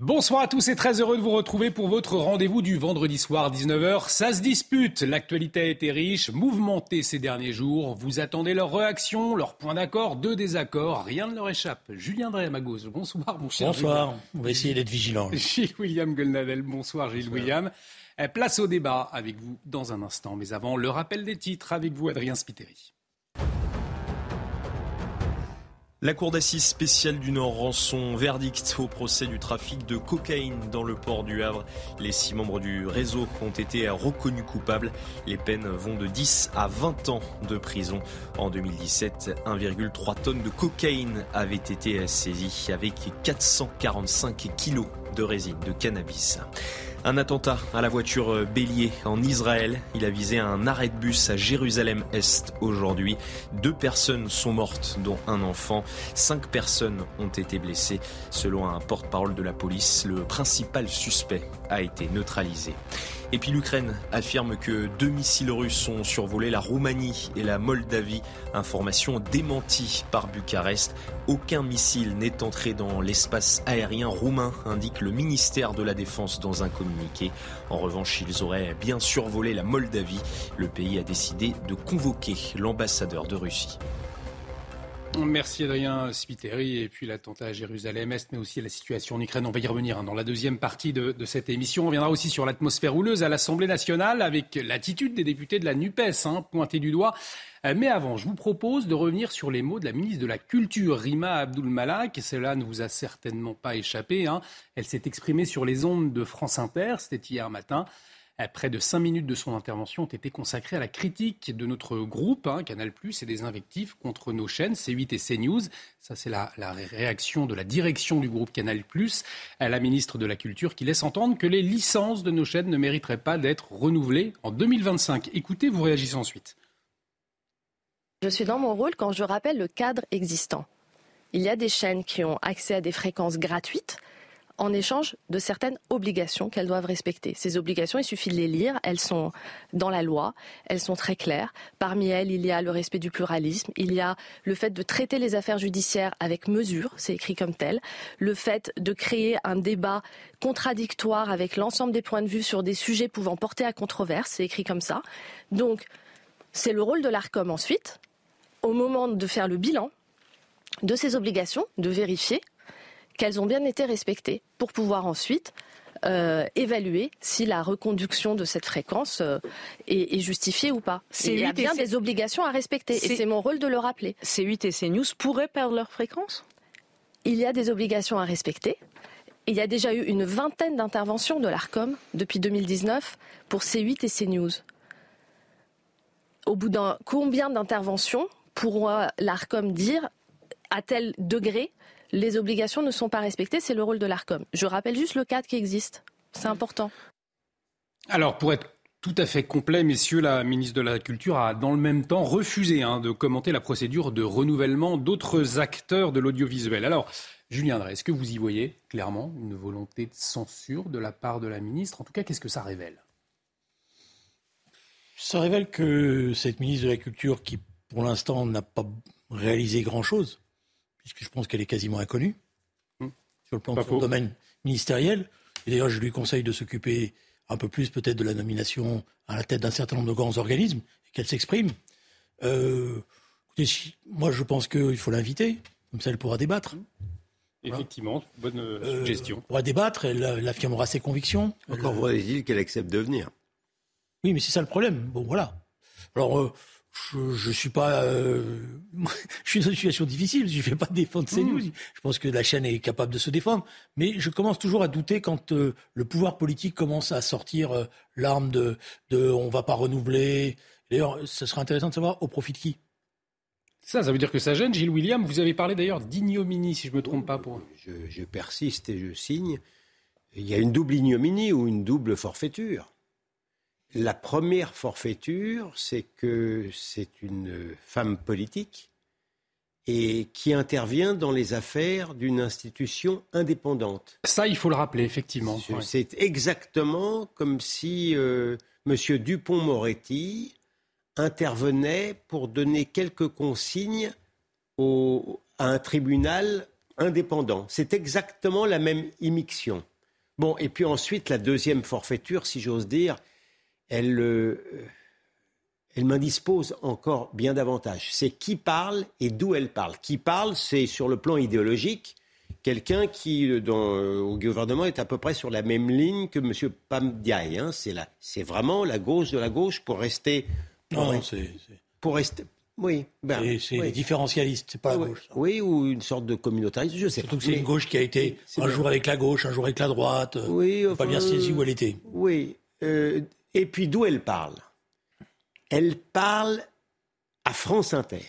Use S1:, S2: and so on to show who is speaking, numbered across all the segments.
S1: Bonsoir à tous et très heureux de vous retrouver pour votre rendez-vous du vendredi soir 19h. Ça se dispute, l'actualité a été riche, mouvementée ces derniers jours. Vous attendez leur réaction, leur point d'accord, deux désaccords, rien ne leur échappe. Julien Drey bonsoir mon cher.
S2: Bonsoir, on va essayer d'être vigilant.
S1: Gilles William Golnadel, bonsoir Gilles William. Eh, place au débat avec vous dans un instant, mais avant le rappel des titres avec vous Adrien Spiteri.
S3: La Cour d'assises spéciale du Nord rend son verdict au procès du trafic de cocaïne dans le port du Havre. Les six membres du réseau ont été reconnus coupables. Les peines vont de 10 à 20 ans de prison. En 2017, 1,3 tonnes de cocaïne avaient été saisies avec 445 kilos de résine de cannabis. Un attentat à la voiture euh, bélier en Israël. Il a visé un arrêt de bus à Jérusalem-Est aujourd'hui. Deux personnes sont mortes, dont un enfant. Cinq personnes ont été blessées. Selon un porte-parole de la police, le principal suspect a été neutralisé. Et puis l'Ukraine affirme que deux missiles russes ont survolé la Roumanie et la Moldavie. Information démentie par Bucarest. Aucun missile n'est entré dans l'espace aérien roumain, indique le ministère de la Défense dans un communiqué. En revanche, ils auraient bien survolé la Moldavie. Le pays a décidé de convoquer l'ambassadeur de Russie.
S1: Merci Adrien Spiteri. Et puis l'attentat à Jérusalem-Est, mais aussi la situation en Ukraine. On va y revenir hein, dans la deuxième partie de, cette émission. On reviendra aussi sur l'atmosphère houleuse à l'Assemblée nationale avec l'attitude des députés de la NUPES, hein, du doigt. Euh, mais avant, je vous propose de revenir sur les mots de la ministre de la Culture, Rima Abdul Malak. Cela ne vous a certainement pas échappé. Hein. Elle s'est exprimée sur les ondes de France Inter. C'était hier matin. Près de cinq minutes de son intervention ont été consacrées à la critique de notre groupe, hein, Canal+, et des invectives contre nos chaînes C8 et CNews. Ça, c'est la, réaction de la direction du groupe Canal+, à la ministre de la Culture, qui laisse entendre que les licences de nos chaînes ne mériteraient pas d'être renouvelées en 2025. Écoutez, vous réagissez ensuite.
S4: Je suis dans mon rôle quand je rappelle le cadre existant. Il y a des chaînes qui ont accès à des fréquences gratuites en échange de certaines obligations qu'elles doivent respecter. Ces obligations, il suffit de les lire, elles sont dans la loi, elles sont très claires. Parmi elles, il y a le respect du pluralisme, il y a le fait de traiter les affaires judiciaires avec mesure, c'est écrit comme tel, le fait de créer un débat contradictoire avec l'ensemble des points de vue sur des sujets pouvant porter à controverse, c'est écrit comme ça. Donc, c'est le rôle de l'ARCOM ensuite, au moment de faire le bilan de ces obligations, de vérifier qu'elles ont bien été respectées pour pouvoir ensuite euh, évaluer si la reconduction de cette fréquence euh, est, justifiée ou pas. Il y a bien des obligations à respecter et c'est mon rôle de le rappeler.
S5: C8 et CNews pourraient perdre leur fréquence?
S4: Il y a des obligations à respecter. Il y a déjà eu une vingtaine d'interventions de l'ARCOM depuis 2019 pour C8 et CNews. Au bout d'un combien d'interventions pourra l'ARCOM dire à tel degré les obligations ne sont pas respectées, c'est le rôle de l'ARCOM. Je rappelle juste le cadre qui existe. C'est important.
S1: Alors, pour être tout à fait complet, messieurs, la ministre de la Culture a dans le même temps refusé hein, de commenter la procédure de renouvellement d'autres acteurs de l'audiovisuel. Alors, Julien Drey, est-ce que vous y voyez clairement une volonté de censure de la part de la ministre? En tout cas, qu'est-ce que ça révèle?
S2: Ça révèle que cette ministre de la Culture, qui pour l'instant n'a pas réalisé grand-chose, puisque je pense qu'elle est quasiment inconnue hmm. sur le plan de son domaine ministériel. Et d'ailleurs, je lui conseille de s'occuper un peu plus peut-être de la nomination à la tête d'un certain nombre de grands organismes et qu'elle s'exprime. Euh, écoutez, moi, je pense qu'il faut l'inviter, comme ça elle pourra débattre. Hmm.
S1: Effectivement, bonne euh, euh, suggestion.
S2: Elle pourra débattre, elle, affirmera ses convictions.
S6: Encore faudrait-il qu'elle accepte de venir.
S2: Oui, mais c'est ça le problème. Bon, voilà. Alors, je, suis pas, euh, je suis dans une situation difficile. Je ne vais pas défendre CNews. Mmh. Je pense que la chaîne est capable de se défendre, mais je commence toujours à douter quand euh, le pouvoir politique commence à sortir euh, l'arme de, de, on va pas renouveler. D'ailleurs, ce serait intéressant de savoir au profit de qui.
S1: Ça, ça veut dire que ça gêne, Gilles William. Vous avez parlé d'ailleurs d'ignominie, si je me trompe pas. Pour...
S6: Je, je persiste et je signe. Il y a une double ignominie ou une double forfaiture. La première forfaiture, c'est que c'est une femme politique et qui intervient dans les affaires d'une institution indépendante.
S1: Ça, il faut le rappeler, effectivement.
S6: C'est exactement comme si euh, M. Dupont-Moretti intervenait pour donner quelques consignes à un tribunal indépendants. C'est exactement la même immixtion. Bon, et puis ensuite, la deuxième forfaiture, si j'ose dire, elle, euh, elle m'indispose encore bien davantage. C'est qui parle et d'où elle parle. Qui parle, c'est sur le plan idéologique, quelqu'un qui, euh, dans, euh, au gouvernement, est à peu près sur la même ligne que M. Pamdiaï. Hein. C'est, vraiment la gauche de la gauche pour rester.
S2: non, c'est,
S6: Pour rester. Oui,
S2: ben, c'est les différentialistes, c'est pas la gauche.
S6: Oui, ou une sorte de communautariste, je sais
S2: Surtout que c'est une gauche qui a été un jour avec la gauche, un jour avec la droite.
S6: Oui,
S2: pas bien saisi où elle était.
S6: Oui. Euh, et puis d'où elle parle? Elle parle à France Inter.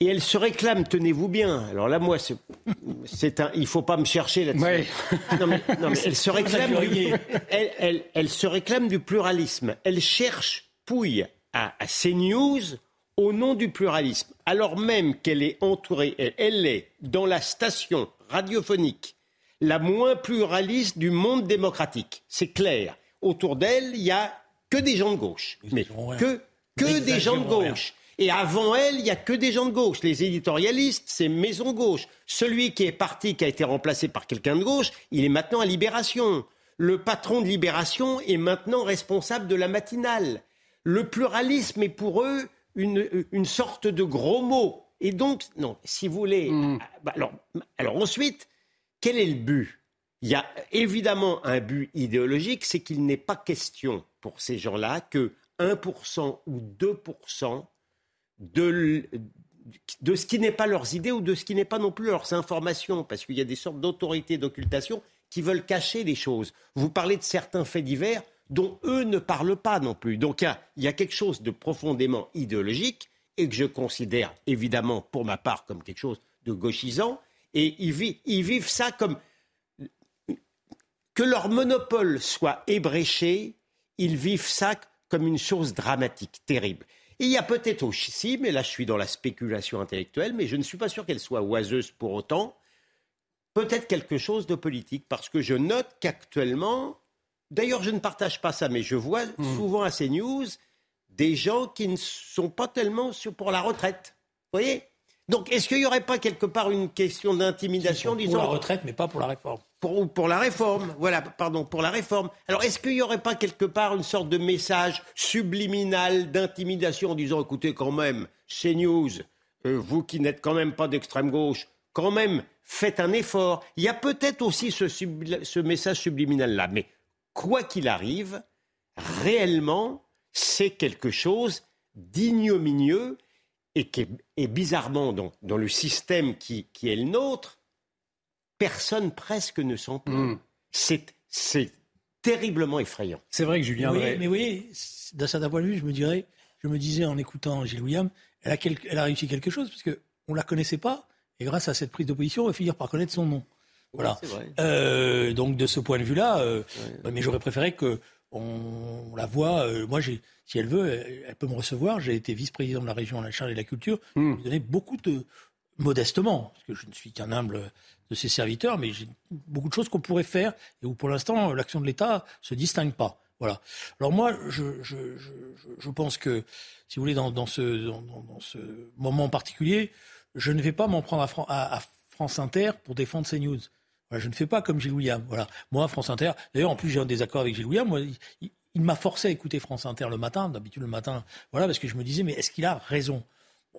S6: Et elle se réclame, tenez-vous bien. Alors là, moi, c'est un, il faut pas me chercher là-dessus. Non, mais, elle se réclame, du, elle, elle, se réclame du pluralisme. Elle cherche pouille à, à CNews au nom du pluralisme, alors même qu'elle est entourée, elle, est dans la station radiophonique la moins pluraliste du monde démocratique. C'est clair. Autour d'elle, il n'y a que des gens de gauche. Mais que, que des gens de gauche. Et avant elle, il n'y a que des gens de gauche. Les éditorialistes, c'est Maison Gauche. Celui qui est parti, qui a été remplacé par quelqu'un de gauche, il est maintenant à Libération. Le patron de Libération est maintenant responsable de la matinale. Le pluralisme est pour eux une, sorte de gros mot. Et donc, non, si vous voulez. Mm. Bah, alors, alors ensuite, quel est le but? Il y a évidemment un but idéologique, c'est qu'il n'est pas question pour ces gens-là que 1% ou 2% de, de ce qui n'est pas leurs idées ou de ce qui n'est pas non plus leurs informations, parce qu'il y a des sortes d'autorités d'occultation qui veulent cacher les choses. Vous parlez de certains faits divers, dont eux ne parlent pas non plus. Donc il y, a quelque chose de profondément idéologique et que je considère évidemment pour ma part comme quelque chose de gauchisant. Et ils, vivent, ça comme que leur monopole soit ébréché, ils vivent ça comme une chose dramatique, terrible. il y a peut-être aussi, mais là je suis dans la spéculation intellectuelle, mais je ne suis pas sûr qu'elle soit oiseuse pour autant, peut-être quelque chose de politique, parce que je note qu'actuellement, D'ailleurs, je ne partage pas ça, mais je vois hmm. souvent à ces news des gens qui ne sont pas tellement pour la retraite. Vous voyez? Donc, est-ce qu'il n'y aurait pas quelque part une question d'intimidation,
S2: disons Pour la retraite, mais pas pour la réforme.
S6: Pour, pour la réforme, voilà, pardon, pour la réforme. Alors, est-ce qu'il n'y aurait pas quelque part une sorte de message subliminal d'intimidation en disant, écoutez, quand même, CNews, euh, vous qui n'êtes quand même pas d'extrême gauche, quand même, faites un effort. Il y a peut-être aussi ce, message subliminal-là, mais quoi qu'il arrive, réellement, c'est quelque chose d'ignominieux et qui est, bizarrement dans, le système qui, est le nôtre, personne presque ne s'en plaint. Hmm. C'est terriblement effrayant.
S1: C'est vrai que Julien.
S2: Oui, mais oui, d'un certain point de vue, je me dirais, je me disais en écoutant Gilles William, elle a, elle a réussi quelque chose parce qu'on ne la connaissait pas et grâce à cette prise d'opposition, on va finir par connaître son nom. Voilà. Euh, donc de ce point de vue-là, euh, bah, mais j'aurais préféré que on, la voit. Euh, moi, j'ai, si elle veut, elle, peut me recevoir. J'ai été vice-président de la région à la charge de la culture. Hmm. Je donné beaucoup de modestement, parce que je ne suis qu'un humble de ses serviteurs, mais j'ai beaucoup de choses qu'on pourrait faire et où pour l'instant l'action de l'État se distingue pas. Voilà. Alors moi, je, je, je, pense que, si vous voulez, dans, dans ce, dans, ce moment particulier, je ne vais pas m'en prendre à, France Inter pour défendre ces news je ne fais pas comme Gilles William. Voilà. Moi, France Inter, d'ailleurs, en plus, j'ai un désaccord avec Gilles William. Moi, il, m'a forcé à écouter France Inter le matin, d'habitude le matin. Voilà, parce que je me disais, mais est-ce qu'il a raison?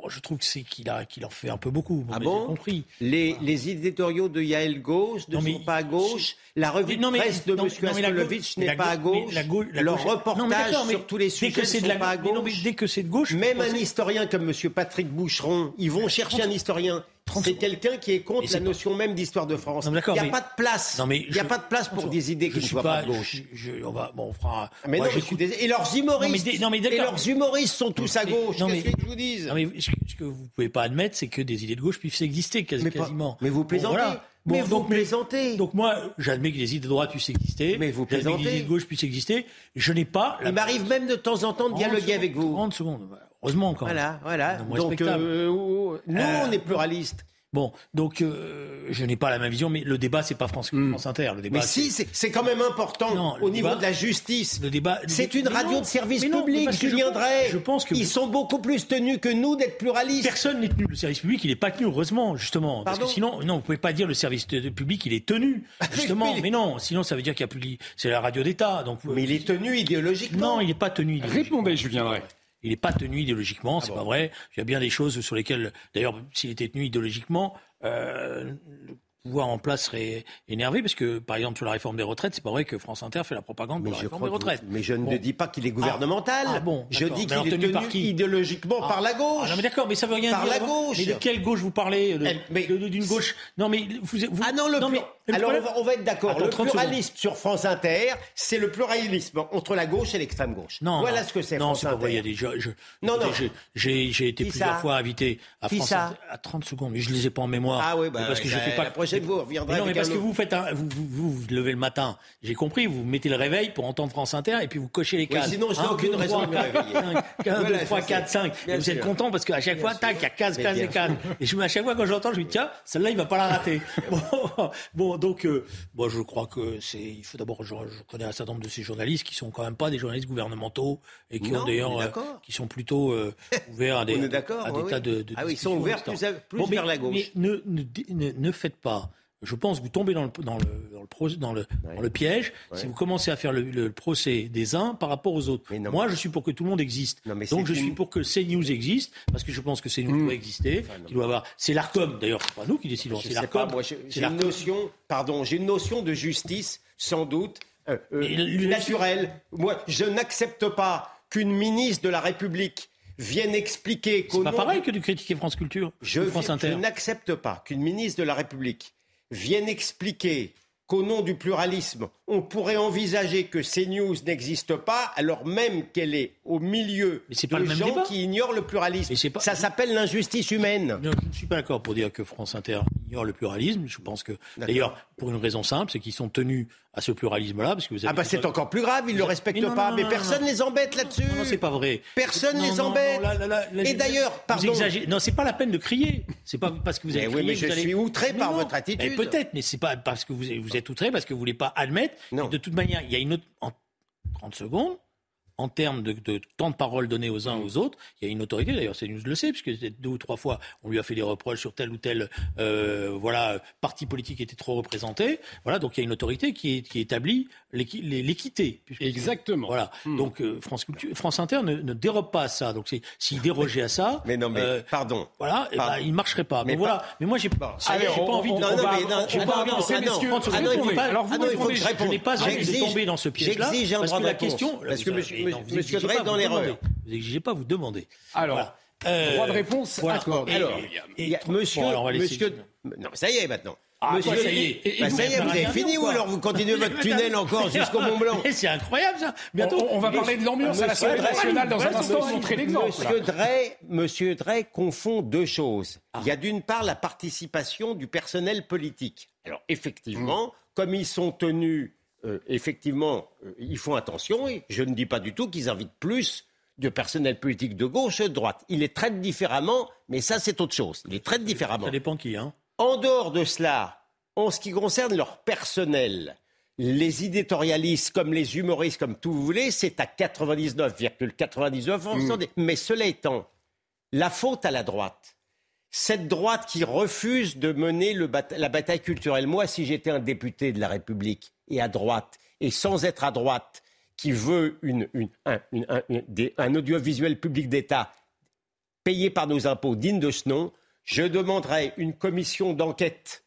S2: Je trouve que c'est qu'il a qu'il en fait un peu beaucoup.
S6: ah bon compris. Les, les, éditoriaux de Yael Gauche ne sont pas à gauche. La revue de presse de M. Askolovitch n'est pas à gauche. La gauche Leur reportage sur tous les sujets ne sont pas à gauche.
S2: dès que c'est de gauche.
S6: Même un historien comme M. Patrick Boucheron, ils vont chercher un historien c'est quelqu'un qui est contre la notion même d'histoire de France. il n'y a pas de place. il n'y a pas de place pour des idées qui ne soient pas, de gauche.
S2: on va, bon, on fera.
S6: Mais non, Et leurs humoristes. et leurs humoristes sont tous à gauche. Qu'est-ce que je vous dis
S2: Ce que vous pouvez pas admettre, c'est que des idées de gauche puissent exister quasiment.
S6: Mais vous plaisantez. mais vous donc, plaisantez.
S2: Donc moi, j'admets que les idées de droite puissent exister.
S6: Mais vous plaisantez. Que les
S2: idées de gauche puissent exister. Je n'ai pas.
S6: Il m'arrive même de temps en temps de dialoguer avec vous.
S2: 30 secondes. Heureusement quand.
S6: Voilà, voilà. Donc euh, nous, on est pluralistes.
S2: Bon, donc euh, je n'ai pas la même vision, mais le débat c'est pas France, hmm. France Inter. Le débat,
S6: mais si, c'est quand même important au niveau de la justice. Le débat, c'est une radio de service public, Julien Drey. Je pense que ils sont beaucoup plus tenus que nous d'être pluralistes.
S2: Personne n'est tenu. Le service public, il n'est pas tenu, heureusement, justement. Parce que sinon, non, vous pouvez pas dire le service public, il est tenu, justement. mais non, sinon ça veut dire qu'il y a plus. C'est la radio d'État, donc.
S6: Mais il est tenu idéologiquement.
S2: Non, il n'est pas tenu.
S1: Répondez, Julien Drey.
S2: Il n'est pas tenu idéologiquement, c'est ah pas vrai. Il y a bien des choses sur lesquelles, d'ailleurs, s'il était tenu idéologiquement, euh, pouvoir en place serait énervé parce que, par exemple, sur la réforme des retraites, c'est pas vrai que France Inter fait la propagande pour la réforme des retraites.
S6: mais je ne dis pas qu'il est gouvernemental. Ah, bon, je dis qu'il est tenu, par qui idéologiquement ah. par la gauche. Ah,
S2: non, mais d'accord, mais ça veut rien
S6: par
S2: dire.
S6: Par la gauche.
S2: Mais de quelle gauche vous parlez D'une gauche? Non, mais vous,
S6: vous... Ah non, le non, mais, alors on va, être d'accord. Le pluralisme sur France Inter, c'est le pluralisme entre la gauche et l'extrême gauche. Non, voilà ce que c'est.
S2: Non, c'est pas vrai. non, non. J'ai été plusieurs fois invité à France Inter à 30 secondes, mais je les ai pas en mémoire.
S6: Ah oui, bah, parce que je fais pas. La prochaine fois,
S2: non, mais parce que vous faites un, vous, vous, vous, levez le matin. J'ai compris. Vous mettez le réveil pour entendre France Inter et puis vous cochez les cases.
S6: sinon, je n'ai aucune raison de me réveiller.
S2: 1, 2, 3, 4, 5. Vous êtes content parce qu'à chaque fois, tac, il y a 15 cases et cases. Et je, à chaque fois quand j'entends, je me dis tiens, celle-là, il va pas la rater. Bon, donc. Moi, je crois que c'est. Il faut d'abord. Je, connais un certain nombre de ces journalistes qui sont quand même pas des journalistes gouvernementaux et qui ont d'ailleurs, euh, qui sont plutôt euh, ouverts à des, à, des tas de,
S6: Ah oui, ils sont ouverts plus, plus vers la gauche.
S2: Mais ne, ne, ne faites pas je pense que vous tombez dans le, dans le, dans le, dans le, piège si vous commencez à faire le, procès des uns par rapport aux autres. Moi, je suis pour que tout le monde existe. Donc, je suis pour que CNews existe, parce que je pense que CNews mmh. doit exister. doit avoir... C'est l'ARCOM, d'ailleurs, c'est pas nous qui décidons, c'est l'ARCOM.
S6: J'ai une notion, pardon, j'ai une notion de justice, sans doute, euh, euh, naturelle. Moi, je n'accepte pas qu'une ministre de la République vienne expliquer
S2: C'est pas pareil que de critiquer France Culture,
S6: je,
S2: France Inter.
S6: Je n'accepte pas qu'une ministre de la République viennent expliquer qu'au nom du pluralisme, on pourrait envisager que CNews n'existe pas, alors même qu'elle est au milieu de gens qui ignorent le pluralisme. Ça s'appelle l'injustice humaine.
S2: je ne suis pas d'accord pour dire que France Inter ignore le pluralisme. Je pense que, d'ailleurs, pour une raison simple, c'est qu'ils sont tenus à ce pluralisme-là. Parce que vous
S6: ah bah c'est encore plus grave, ils ne le respectent pas. mais personne ne les embête là-dessus.
S2: Non, c'est pas vrai.
S6: Personne ne les embête. Et d'ailleurs, pardon.
S2: Non, c'est pas la peine de crier. C'est pas parce que vous avez
S6: crié.
S2: Oui, mais
S6: je suis outré par votre attitude.
S2: Peut-être, mais c'est pas parce que vous, vous êtes outré, parce que vous voulez pas admettre. De toute manière, il y a une autre. En 30 secondes, en termes de, temps de parole donné aux uns aux autres, il y a une autorité, d'ailleurs CNews le sait, puisque deux ou trois fois on lui a fait des reproches sur tel ou tel euh, voilà, parti politique qui était trop représenté. Voilà, donc il y a une autorité qui, est, qui établit l'équité.
S1: Exactement.
S2: Voilà. Hmm. Donc euh, France, Culture, France Inter ne, ne, dérobe pas à ça. Donc s'il dérogeait à ça,
S6: mais non, mais euh, pardon.
S2: Voilà, et ben, il ne marcherait pas. Mais, voilà. Mais moi j'ai pas, envie de.
S6: Non, non, mais j'ai pas envie de.
S2: Alors vous je n'ai pas envie de tomber dans ce piège-là parce que la question,
S6: parce que Monsieur Drey dans l'erreur.
S2: Vous n'exigez pas, vous demandez.
S1: Alors. droit de réponse accordé.
S6: Alors, monsieur, monsieur, non, ça y est maintenant. Ah, Monsieur, ça y est. Bah, ça y est, vous avez fini ou alors vous continuez votre tunnel encore jusqu'au Mont Blanc
S2: C'est incroyable ça.
S1: Bientôt. On, va parler de l'ambiance à l'Assemblée nationale dans un instant. Montrer l'exemple.
S6: Monsieur Drey, Monsieur Drey confond deux choses. Ah. Il y a d'une part la participation du personnel politique. Alors effectivement, mm. comme ils sont tenus, euh, effectivement, euh, ils font attention. Et je ne dis pas du tout qu'ils invitent plus de personnel politique de gauche et de droite. Ils les traitent différemment, mais ça c'est autre chose. Ils les traitent différemment.
S2: Ça dépend qui, hein
S6: en dehors de cela, en ce qui concerne leur personnel, les éditorialistes comme les humoristes, comme tout vous voulez, c'est à 99,99%. Mm. Mais cela étant, la faute à la droite, cette droite qui refuse de mener la bataille culturelle, moi, si j'étais un député de la République et à droite, et sans être à droite, qui veut un audiovisuel public d'État payé par nos impôts digne de ce nom, je demanderai une commission d'enquête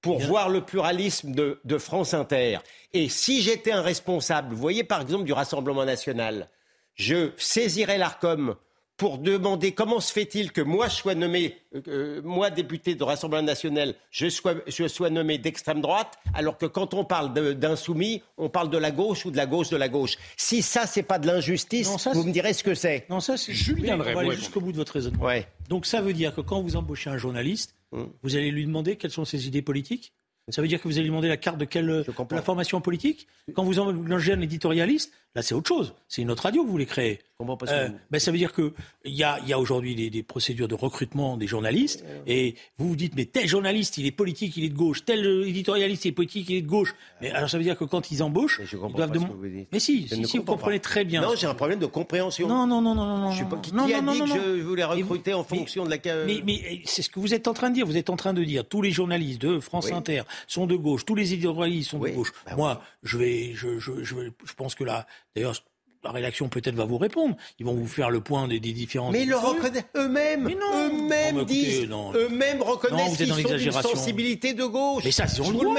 S6: pour voir le pluralisme de, France Inter. Et si j'étais un responsable, vous voyez par exemple du Rassemblement national, je saisirais l'ARCOM pour demander comment se fait-il que moi je sois nommé, euh, moi député de Rassemblement national, je sois, je sois nommé d'extrême droite, alors que quand on parle d'insoumis, on parle de la gauche ou de la gauche de la gauche. Si ça c'est pas de l'injustice, vous me direz ce que c'est.
S2: Non, ça c'est Julien On va aller jusqu'au bout de votre raisonnement. Donc ça veut dire que quand vous embauchez un journaliste, hum. vous allez lui demander quelles sont ses idées politiques? Ça veut dire que vous allez lui demander la carte de quelle la formation politique? Quand vous engagez un éditorialiste, Là, c'est autre chose. C'est une autre radio que vous voulez créer. Euh, ben, ça veut dire qu'il y a, y a aujourd'hui des, des, procédures de recrutement des journalistes, et vous vous dites, mais tel journaliste, il est politique, il est de gauche, tel éditorialiste, il est politique, il est de gauche. Mais alors ça veut dire que quand ils embauchent, ils doivent demander. Mais si, si, vous comprenez très bien.
S6: Non, j'ai un problème de compréhension.
S2: Non, non, non, non, non.
S6: Je sais pas qui, a dit que je voulais recruter en fonction de la.
S2: Mais, mais c'est ce que vous êtes en train de dire. Vous êtes en train de dire tous les journalistes de France Inter sont de gauche, tous les éditorialistes sont de gauche. Bah Moi, je vais, je, je, je, je pense que là, d'ailleurs, la rédaction peut-être va vous répondre. Ils vont vous faire le point des, des différences.
S6: Mais ils le reconnaissent eux-mêmes. Eux-mêmes disent. Eux-mêmes reconnaissent qu'ils sont d'une sensibilité de gauche.
S2: Mais ça, ils ont le droit.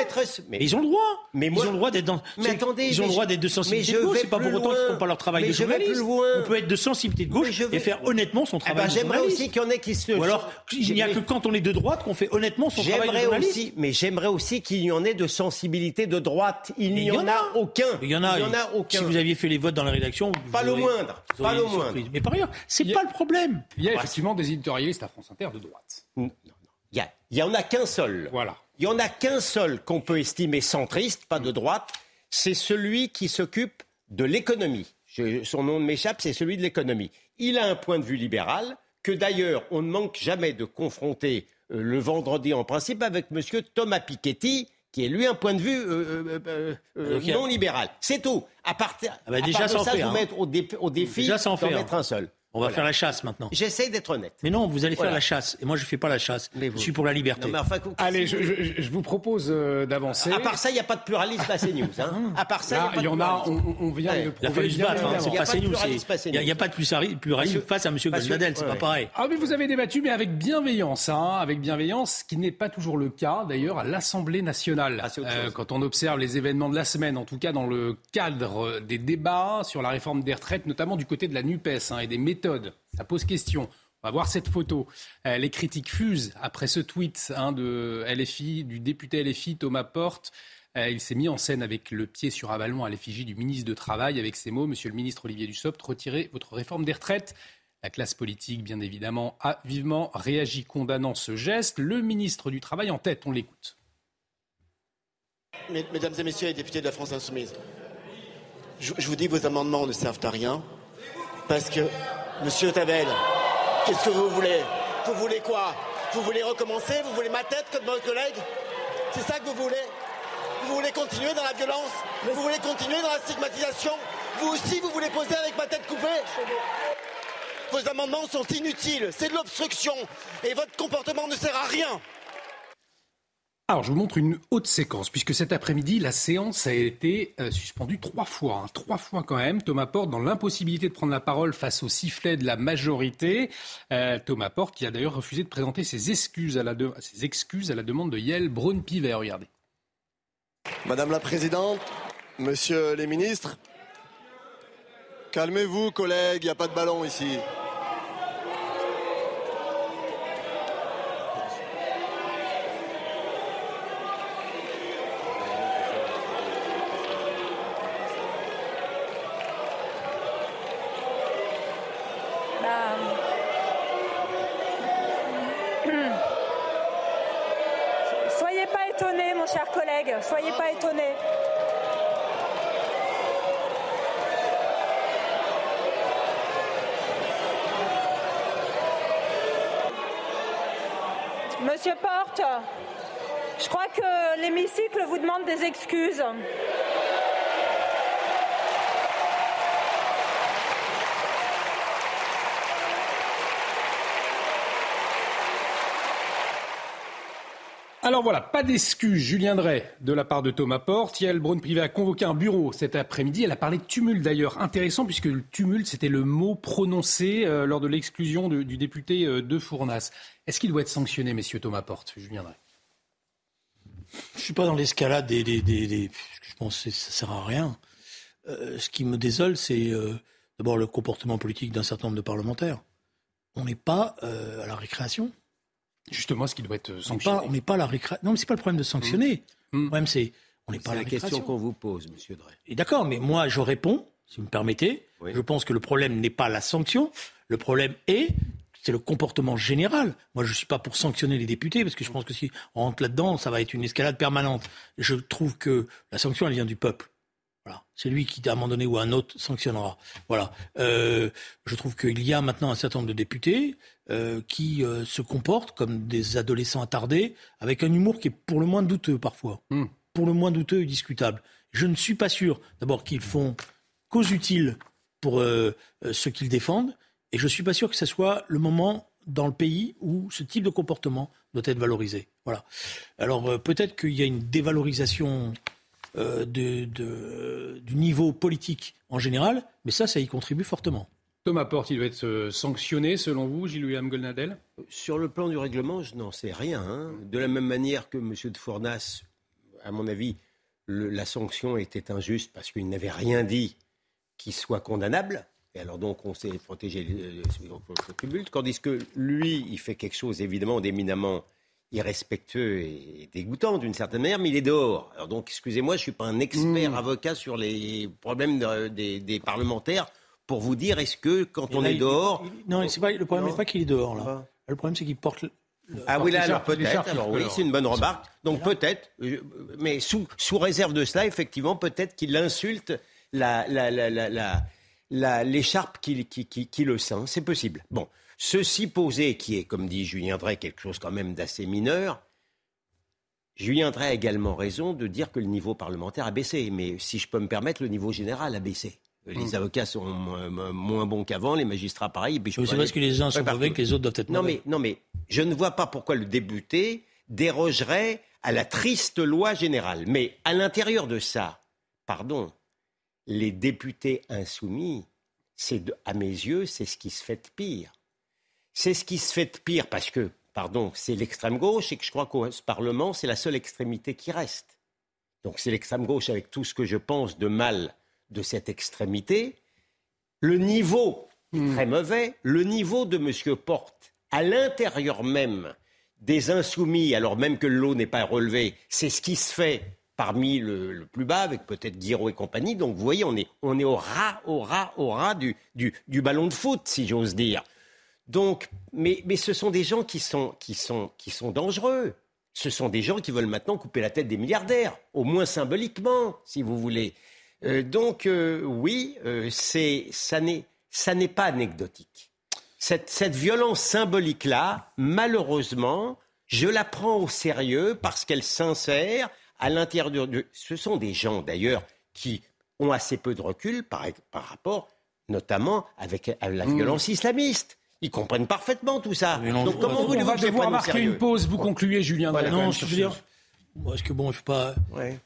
S2: Mais, ils ont le droit. Mais ils ont le droit d'être dans.
S6: Mais attendez.
S2: Ils ont le droit d'être de sensibilité de gauche. C'est pas pour autant qu'ils font pas leur travail de journaliste. On peut être de sensibilité de gauche et faire honnêtement son travail.
S6: Eh ben, j'aimerais aussi qu'il y en ait qui se.
S2: Ou alors, il n'y a que quand on est de droite qu'on fait honnêtement son travail de journaliste. Aussi,
S6: mais j'aimerais aussi qu'il y en ait de sensibilité de droite. Il n'y en a aucun.
S2: Il y en a aucun. Si vous aviez fait les votes dans la rédaction,
S6: pas le moins pas le moindre.
S2: Mais par ailleurs, c'est pas le problème.
S1: Il y a effectivement des éditorialistes à France Inter de droite.
S6: Non, non. Il y, en a qu'un seul.
S1: Voilà.
S6: Il y en a qu'un seul qu'on peut estimer centriste, pas de droite. C'est celui qui s'occupe de l'économie. son nom m'échappe, c'est celui de l'économie. Il a un point de vue libéral que d'ailleurs on ne manque jamais de confronter euh, le vendredi en principe avec M. Thomas Piketty, qui est lui un point de vue euh, euh, euh, non libéral. C'est tout. À partir, ah bah déjà à part de ça, vous hein. mettre au, défi d'en mettre un seul.
S2: On va faire la chasse maintenant.
S6: J'essaie d'être honnête.
S2: Mais non, vous allez faire la chasse. Et moi, je ne fais pas la chasse. Je suis pour la liberté.
S1: allez, je, vous propose euh, d'avancer.
S6: À part ça, il n'y a pas de pluralisme à CNews. Hein. À part ça, il y, en a.
S1: On, vient de
S2: Il a fallu se battre. Hein. C'est pas CNews. Il n'y a, pas de pluralisme face à M. Goldnadel. C'est pas pareil.
S1: Ah, mais vous avez débattu, mais avec bienveillance. Hein, avec bienveillance, ce qui n'est pas toujours le cas, d'ailleurs, à l'Assemblée nationale. Ah, euh, quand on observe les événements de la semaine, en tout cas dans le cadre des débats sur la réforme des retraites, notamment du côté de la NUPES et des méthodes ça pose question. On va voir cette photo. Euh, les critiques fusent après ce tweet hein, de LFI, du député LFI Thomas Porte. Euh, il s'est mis en scène avec le pied sur un ballon à l'effigie du ministre de Travail avec ces mots Monsieur le ministre Olivier Dussopt, retirez votre réforme des retraites. La classe politique, bien évidemment, a vivement réagi condamnant ce geste. Le ministre du Travail en tête, on l'écoute.
S7: Mesdames et messieurs les députés de la France Insoumise, je vous dis vos amendements ne servent à rien parce que Monsieur Tavel, qu'est-ce que vous voulez? Vous voulez quoi? Vous voulez recommencer? Vous voulez ma tête comme votre collègue? C'est ça que vous voulez? Vous voulez continuer dans la violence? Vous voulez continuer dans la stigmatisation? Vous aussi, vous voulez poser avec ma tête coupée? Vos amendements sont inutiles, c'est de l'obstruction. Et votre comportement ne sert à rien.
S1: Alors, je vous montre une haute séquence, puisque cet après-midi, la séance a été euh, suspendue trois fois. Hein. trois fois quand même. Thomas Porte dans l'impossibilité de prendre la parole face au sifflet de la majorité. Euh, Thomas Porte qui a d'ailleurs refusé de présenter ses excuses à la, demande de Yael Braun-Pivet. Regardez.
S8: Madame la Présidente, Monsieur les ministres, calmez-vous collègues, il n'y a pas de ballon ici.
S9: Soyez pas étonnés. Monsieur Porte, je crois que l'hémicycle vous demande des excuses.
S1: Alors voilà, pas d'excuses, Julien Drey, de la part de Thomas Porte. Yael Braun-Privé a convoqué un bureau cet après-midi. Elle a parlé de tumulte d'ailleurs. Intéressant puisque le tumulte, c'était le mot prononcé euh, lors de l'exclusion du député euh, de Fournas. Est-ce qu'il doit être sanctionné, messieurs Thomas Porte Julien Drey?
S2: Je ne suis pas dans l'escalade des, Je pense que ça sert à rien. Euh, ce qui me désole, c'est d'abord le comportement politique d'un certain nombre de parlementaires. On n'est pas à la récréation.
S1: Justement, ce qui doit être sanctionné.
S2: on n'est pas, la récréation. Non, mais c'est pas le problème de sanctionner. Mmh. Le problème, c'est on n'est pas
S6: la, la question qu'on vous pose, Monsieur Drey.
S2: Et d'accord, mais moi, je réponds, si vous me permettez. Je pense que le problème n'est pas la sanction. Le problème est c'est le comportement général. Moi, je ne suis pas pour sanctionner les députés, parce que je pense que si on rentre là-dedans, ça va être une escalade permanente. Je trouve que la sanction, elle vient du peuple. Voilà. C'est lui qui, à un moment donné ou à un autre, sanctionnera. Voilà. Euh, je trouve qu'il y a maintenant un certain nombre de députés euh, qui euh, se comportent comme des adolescents attardés, avec un humour qui est pour le moins douteux parfois. Hmm. Pour le moins douteux et discutable. Je ne suis pas sûr, d'abord, qu'ils font cause utile pour ce qu'ils défendent, et je ne suis pas sûr que ce soit le moment dans le pays où ce type de comportement doit être valorisé. Voilà. Alors peut-être qu'il y a une dévalorisation euh, de, du niveau politique en général, mais ça, ça y contribue fortement.
S1: Thomas Porte, il doit être euh, sanctionné selon vous, Gilles-William Golnadel
S6: Sur le plan du règlement, je n'en sais rien. Hein. De la même manière que M. de Fournas, à mon avis, la sanction était injuste parce qu'il n'avait rien dit qui soit condamnable. Et alors donc on s'est protégé le tandis que lui, il fait quelque chose évidemment d'éminemment irrespectueux et dégoûtant d'une certaine manière, mais il est dehors. Alors donc, excusez-moi, je ne suis pas un expert hmm. avocat sur les problèmes des, parlementaires pour vous dire est-ce que quand on est dehors...
S2: non, pas, le problème n'est pas qu'il est dehors, là. Le problème, c'est qu'il porte...
S6: ah oui, là, alors peut-être. Alors oui, c'est une bonne remarque. Donc peut-être, mais sous, sous réserve de cela, effectivement, peut-être qu'il insulte la, la, la, l'écharpe qui, qui, qui, qui, le sent. C'est possible. Bon. Ceci posé, qui est, comme dit Julien Drey, quelque chose quand même d'assez mineur, Julien Drey a également raison de dire que le niveau parlementaire a baissé. Mais si je peux me permettre, le niveau général a baissé. Les mmh. avocats sont moins, bons qu'avant, les magistrats pareil.
S2: C'est parce que les uns sont mauvais que les autres doivent être
S6: non Mais, non mais je ne vois pas pourquoi le député dérogerait à la triste loi générale. Mais à l'intérieur de ça, pardon, les députés insoumis, c'est à mes yeux, c'est ce qui se fait de pire. C'est ce qui se fait de pire parce que, pardon, c'est l'extrême gauche et que je crois qu'au Parlement, c'est la seule extrémité qui reste. Donc c'est l'extrême gauche avec tout ce que je pense de mal de cette extrémité. Le niveau est hmm. très mauvais. Le niveau de M. Porte, à l'intérieur même des insoumis, alors même que l'eau n'est pas relevée, c'est ce qui se fait parmi le, plus bas, avec peut-être Guiraud et compagnie. Donc vous voyez, on est, on est au ras, au ras, au ras du, du ballon de foot, si j'ose dire. Donc, mais, ce sont des gens qui sont, qui, sont, qui sont dangereux. Ce sont des gens qui veulent maintenant couper la tête des milliardaires, au moins symboliquement, si vous voulez. Euh, donc, euh, oui, euh, ça n'est pas anecdotique. Cette, cette violence symbolique-là, malheureusement, je la prends au sérieux parce qu'elle s'insère à l'intérieur de... Ce sont des gens, d'ailleurs, qui ont assez peu de recul par, par rapport notamment avec la mmh. violence islamiste. Ils comprennent parfaitement tout ça. Donc comment vous
S1: va devoir marquer une pause. Vous concluez, Julien.
S2: non, je veux dire, est-ce que bon, je pas. Le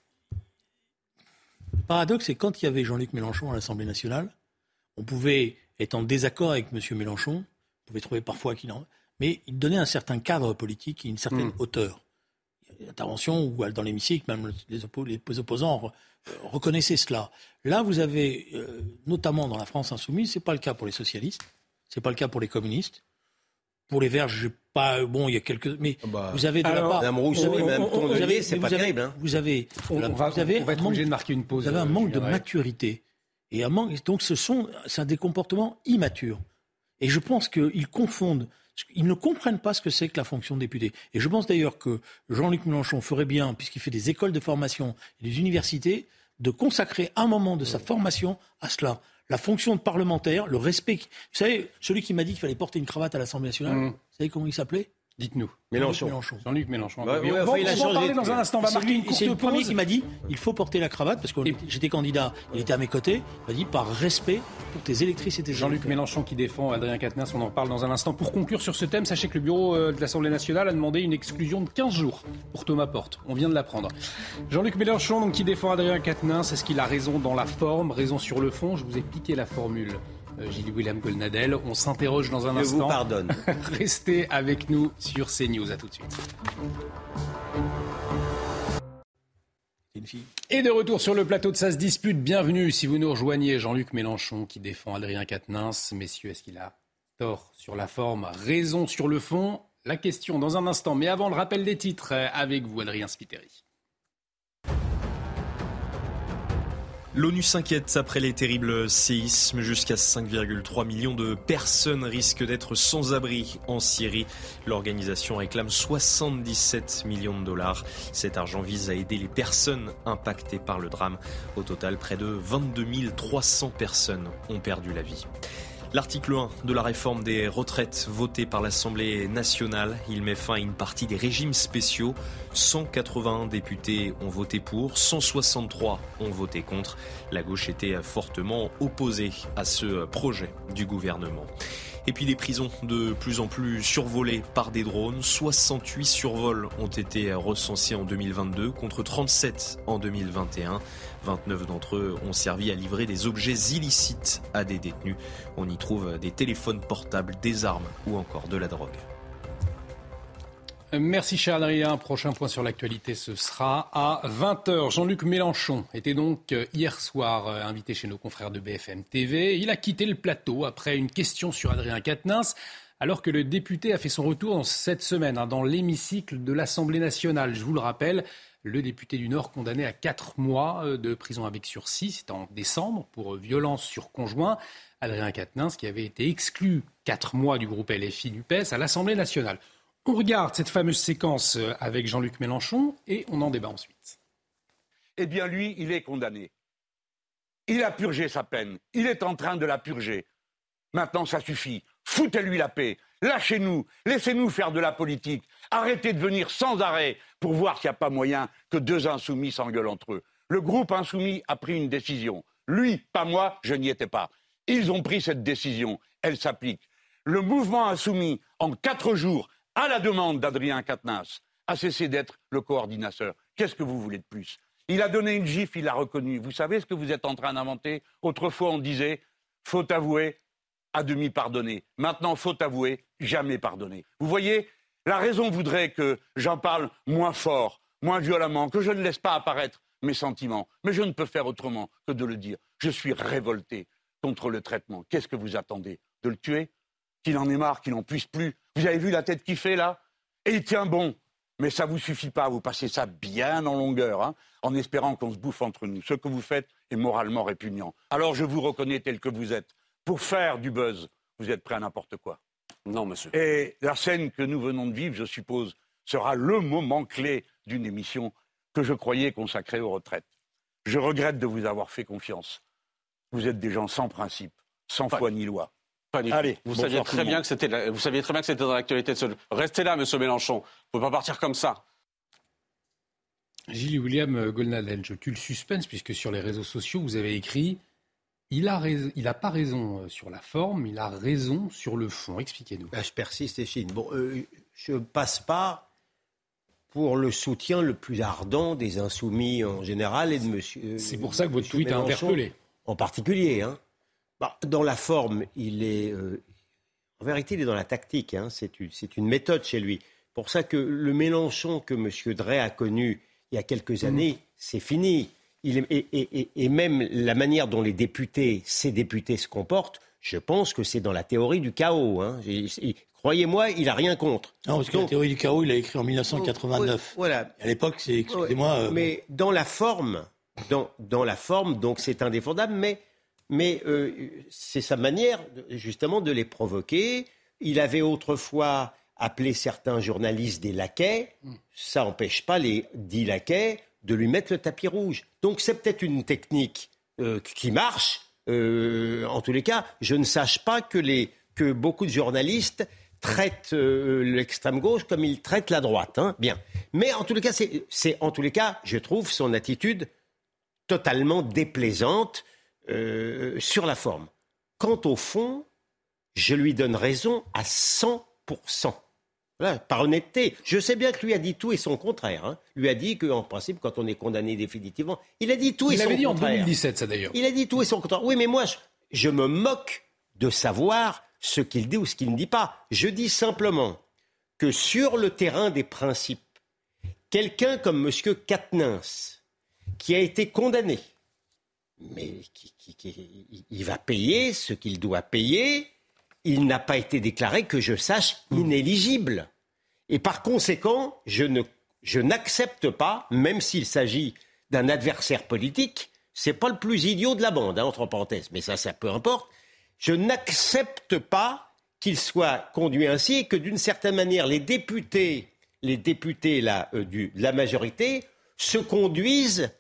S2: paradoxe, c'est quand il y avait Jean-Luc Mélenchon à l'Assemblée nationale, on pouvait être en désaccord avec M. Mélenchon, on pouvait trouver parfois qu'il en. Mais il donnait un certain cadre politique et une certaine hmm. hauteur. Intervention où, dans l'hémicycle, même les, opposants reconnaissaient cela. Là, vous avez, euh, notamment dans la France insoumise, ce n'est pas le cas pour les socialistes, c'est pas le cas pour les communistes. Pour les Verts, j'ai pas. Bon, il y a quelques. Mais ah bah,
S6: vous avez de la part. Madame Rousseau, même c'est pas terrible. Hein.
S2: Vous avez.
S1: On, va, vous avez on va être obligé de marquer une pause.
S2: Vous avez un manque de maturité. Et un manque, donc, ce sont, c'est des comportements immatures. Et je pense qu'ils confondent. Ils ne comprennent pas ce que c'est que la fonction de député. Et je pense d'ailleurs que Jean-Luc Mélenchon ferait bien, puisqu'il fait des écoles de formation et des universités, de consacrer un moment de sa formation à cela la fonction de parlementaire, le respect. Vous savez, celui qui m'a dit qu'il fallait porter une cravate à l'Assemblée nationale, mmh. vous savez comment il s'appelait?
S1: Dites-nous.
S6: Mélenchon.
S1: Jean-Luc Mélenchon.
S6: Bah, on, va, en parler
S1: dans un instant. On va marquer une
S2: C'est le premier qui m'a dit il faut porter la cravate parce que j'étais candidat. Il était à mes côtés. Il m'a dit par respect pour tes électrices et tes
S1: Jean-Luc Mélenchon qui défend Adrien Quatennens. On en parle dans un instant. Pour conclure sur ce thème, sachez que le bureau euh, de l'Assemblée nationale a demandé une exclusion de 15 jours pour Thomas Porte. On vient de l'apprendre. Jean-Luc Mélenchon donc, qui défend Adrien Quatennens. Est-ce qu'il a raison dans la forme, raison sur le fond? Je vous ai piqué la formule. Euh, Gilles William Golnadel. On s'interroge dans un instant.
S6: Je vous pardonne.
S1: Restez avec nous sur CNews. À tout de suite. Et de retour sur le plateau de Ça se dispute, bienvenue si vous nous rejoignez. Jean-Luc Mélenchon qui défend Adrien Quatennens. Messieurs, est-ce qu'il a tort sur la forme, raison sur le fond? La question dans un instant. Mais avant le rappel des titres, avec vous, Adrien Spiteri.
S3: L'ONU s'inquiète après les terribles séismes. Jusqu'à 5,3 millions de personnes risquent d'être sans abri en Syrie. L'organisation réclame 77 millions de dollars. Cet argent vise à aider les personnes impactées par le drame. Au total, près de 22 300 personnes ont perdu la vie. L'article 1 de la réforme des retraites votée par l'Assemblée nationale, il met fin à une partie des régimes spéciaux. 181 députés ont voté pour, 163 ont voté contre. La gauche était fortement opposée à ce projet du gouvernement. Et puis les prisons de plus en plus survolées par des drones. 68 survols ont été recensés en 2022 contre 37 en 2021. 29 d'entre eux ont servi à livrer des objets illicites à des détenus. On y trouve des téléphones portables, des armes ou encore de la drogue.
S1: Merci Charles Adrien. Prochain point sur l'actualité, ce sera à 20h. Jean-Luc Mélenchon était donc euh, hier soir euh, invité chez nos confrères de BFM TV. Il a quitté le plateau après une question sur Adrien Quatennens, alors que le député a fait son retour cette semaine hein, dans l'hémicycle de l'Assemblée nationale. Je vous le rappelle, le député du Nord condamné à 4 mois euh, de prison avec sursis, c'était en décembre, pour violence sur conjoint. Adrien Quatennens, qui avait été exclu 4 mois du groupe LFI NUPES à l'Assemblée nationale. On regarde cette fameuse séquence euh, avec Jean-Luc Mélenchon et on en débat ensuite.
S10: Eh bien, lui, il est condamné. Il a purgé sa peine. Il est en train de la purger. Maintenant, ça suffit. Foutez-lui la paix. Lâchez-nous. Laissez-nous faire de la politique. Arrêtez de venir sans arrêt pour voir s'il n'y a pas moyen que deux insoumis s'engueulent entre eux. Le groupe insoumis a pris une décision. Lui, pas moi, je n'y étais pas. Ils ont pris cette décision. Elle s'applique. Le mouvement insoumis, en quatre jours, à la demande d'Adrien Quatennens, a cessé d'être le coordinateur. Qu'est-ce que vous voulez de plus? Il a donné une gifle, il l'a reconnu. Vous savez ce que vous êtes en train d'inventer? Autrefois, on disait faut avouer, à demi pardonner. Maintenant, faut avouer, jamais pardonner. Vous voyez, la raison voudrait que j'en parle moins fort, moins violemment, que je ne laisse pas apparaître mes sentiments. Mais je ne peux faire autrement que de le dire. Je suis révolté contre le traitement. Qu'est-ce que vous attendez? De le tuer? Qu'il en ait marre, qu'il n'en puisse plus vous avez vu la tête qu'il fait là? Et il tient bon. Mais ça ne vous suffit pas, vous passez ça bien en longueur, hein, en espérant qu'on se bouffe entre nous. Ce que vous faites est moralement répugnant. Alors je vous reconnais tel que vous êtes. Pour faire du buzz, vous êtes prêt à n'importe quoi.
S11: Non, monsieur.
S10: Et la scène que nous venons de vivre, je suppose, sera le moment clé d'une émission que je croyais consacrée aux retraites. Je regrette de vous avoir fait confiance. Vous êtes des gens sans principe, sans foi ni loi.
S11: Allez, vous saviez très bien que c'était, vous saviez très bien que c'était dans l'actualité de ce. Restez là, Monsieur Mélenchon. Vous ne pouvez pas partir comme ça.
S1: Gilles William Golnadel, je tue le suspense puisque sur les réseaux sociaux vous avez écrit il a il pas raison euh, sur la forme, il a raison sur le fond. Expliquez-nous.
S6: Ben, je persiste, Chine. Bon, euh, je passe pas pour le soutien le plus ardent des insoumis en général et de Monsieur.
S1: C'est pour ça que votre tweet a interpellé.
S6: En particulier, hein. Bah, dans la forme, il est. Euh, en vérité, il est dans la tactique. Hein. C'est une, méthode chez lui. Pour ça que le Mélenchon que M. Drey a connu il y a quelques mmh. années, c'est fini. et, même la manière dont les députés, ces députés se comportent, je pense que c'est dans la théorie du chaos. Hein. Croyez-moi, il n'a rien contre.
S2: Non, parce que la théorie du chaos, il a écrit en 1989. voilà. À l'époque, c'est, excusez-moi.
S6: Euh, mais dans la forme, dans, dans la forme, donc c'est indéfendable, mais mais euh, c'est sa manière justement de les provoquer. Il avait autrefois appelé certains journalistes des laquais. Ça n'empêche pas les dix laquais de lui mettre le tapis rouge. Donc c'est peut-être une technique euh, qui marche. Euh, en tous les cas, je ne sache pas que, les, que beaucoup de journalistes traitent l'extrême gauche comme ils traitent la droite. Hein. Bien. Mais en tous les cas, c'est en tous les cas, je trouve son attitude totalement déplaisante. Euh, sur la forme. Quant au fond, je lui donne raison à 100%. Voilà, par honnêteté. Je sais bien que lui a dit tout et son contraire. Hein. Lui a dit qu'en principe, quand on est condamné définitivement, il a dit tout et son contraire. Il
S1: l'avait dit en 2017, ça d'ailleurs.
S6: Il a dit tout et son contraire. Oui, mais moi, je, me moque de savoir ce qu'il dit ou ce qu'il ne dit pas. Je dis simplement que sur le terrain des principes, quelqu'un comme M. Katnins, qui a été condamné, mais il va payer ce qu'il doit payer. Il n'a pas été déclaré, que je sache, inéligible. Et par conséquent, je, ne, je n'accepte pas, même s'il s'agit d'un adversaire politique, c'est pas le plus idiot de la bande, hein, entre parenthèses, mais ça, ça peu importe. Je n'accepte pas qu'il soit conduit ainsi et que d'une certaine manière, les députés, les députés là, euh, du, de la majorité se conduisent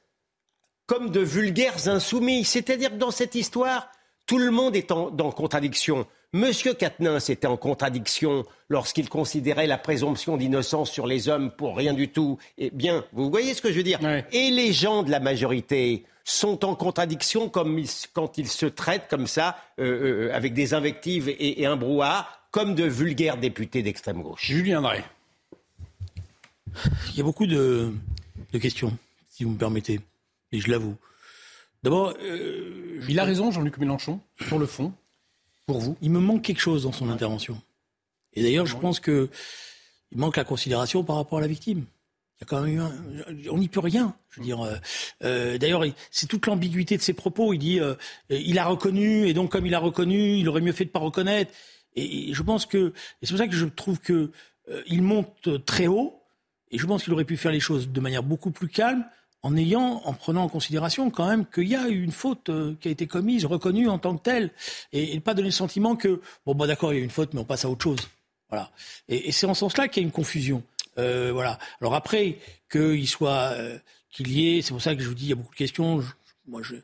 S6: comme de vulgaires insoumis. C'est-à-dire que dans cette histoire, tout le monde est en, dans contradiction. Monsieur Quatennens était en contradiction lorsqu'il considérait la présomption d'innocence sur les hommes pour rien du tout. Eh bien, vous voyez ce que je veux dire Et les gens de la majorité sont en contradiction comme quand ils se traitent comme ça, euh, euh, avec des invectives et, un brouhaha, comme de vulgaires députés d'extrême gauche.
S1: Julien Drey.
S2: Il y a beaucoup de, questions, si vous me permettez, et je l'avoue. D'abord,
S1: euh, il a raison, Jean-Luc Mélenchon, sur le fond pour vous
S2: Il me manque quelque chose dans son intervention. Et d'ailleurs, je pense qu'il manque la considération par rapport à la victime. Il y a quand même on n'y peut rien. Je veux dire, euh, euh, d'ailleurs, c'est toute l'ambiguïté de ses propos. Il dit, euh, il a reconnu, et donc comme il a reconnu, il aurait mieux fait de pas reconnaître. Et, je pense que, et c'est pour ça que je trouve que il monte très haut. Et je pense qu'il aurait pu faire les choses de manière beaucoup plus calme, en ayant, en prenant en considération quand même qu'il y a eu une faute euh, qui a été commise, reconnue en tant que telle, et, ne pas donner le sentiment que bon bah d'accord il y a une faute mais on passe à autre chose. Voilà. Et, c'est en ce sens-là qu'il y a une confusion. Euh, voilà. Alors après qu'il soit euh, qu'il y ait, c'est pour ça que je vous dis il y a beaucoup de questions. moi je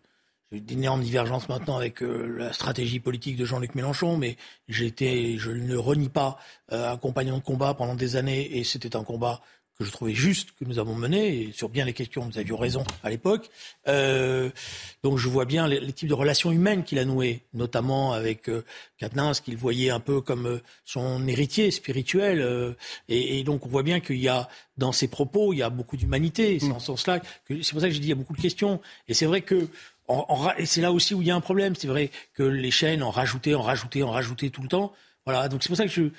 S2: j'ai d'énormes divergences maintenant avec la stratégie politique de Jean-Luc Mélenchon, mais j'ai été, je ne renie pas, un compagnon de combat pendant des années, et c'était un combat que je trouvais juste que nous avons mené, et sur bien les questions, nous avions raison à l'époque. Euh, donc je vois bien les, types de relations humaines qu'il a nouées, notamment avec euh, qu'il voyait un peu comme euh, son héritier spirituel. Euh, et, donc on voit bien qu'il y a dans ses propos, il y a beaucoup d'humanité. C'est mm. en ce sens-là que c'est pour ça que j'ai dit il y a beaucoup de questions. Et c'est vrai que et c'est là aussi où il y a un problème. C'est vrai que les chaînes en rajoutaient, en rajoutaient, en rajoutaient tout le temps. Voilà. Donc c'est pour ça que je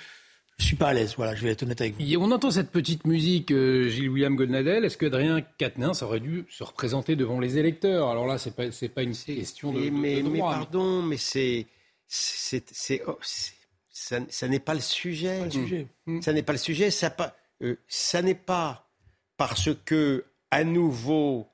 S2: je suis pas à l'aise. Voilà, je vais être honnête avec vous.
S1: on entend cette petite musique, euh, Gilles William Goldnadel. Est-ce que Adrien Quatennens aurait dû se représenter devant les électeurs? Alors là, c'est pas c'est pas une question de,
S6: mais, mais pardon, mais c'est c'est oh, ça, ça n'est pas le sujet. Pas le sujet. Hmm. Ça n'est pas le sujet. Ça pas euh, ça n'est pas parce que à nouveau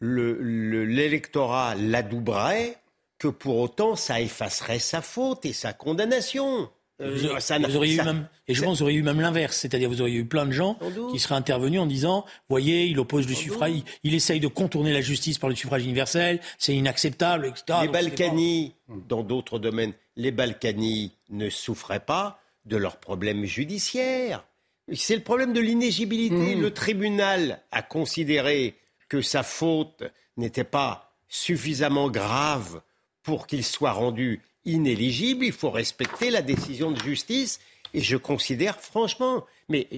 S6: l'électorat le, l'adouberait que pour autant ça effacerait sa faute et sa condamnation.
S2: Euh, vous, auriez eu même, et je pense vous auriez eu même l'inverse, c'est-à-dire vous auriez eu plein de gens qui seraient intervenus en disant, voyez, il oppose le suffrage, il, essaye de contourner la justice par le suffrage universel, c'est inacceptable, etc.
S6: Les Balkany, dans d'autres domaines, les Balkany ne souffraient pas de leurs problèmes judiciaires. C'est le problème de l'inégibilité. Mmh. Le tribunal a considéré que sa faute n'était pas suffisamment grave pour qu'il soit rendu inéligible, il faut respecter la décision de justice. Et je considère franchement, mais,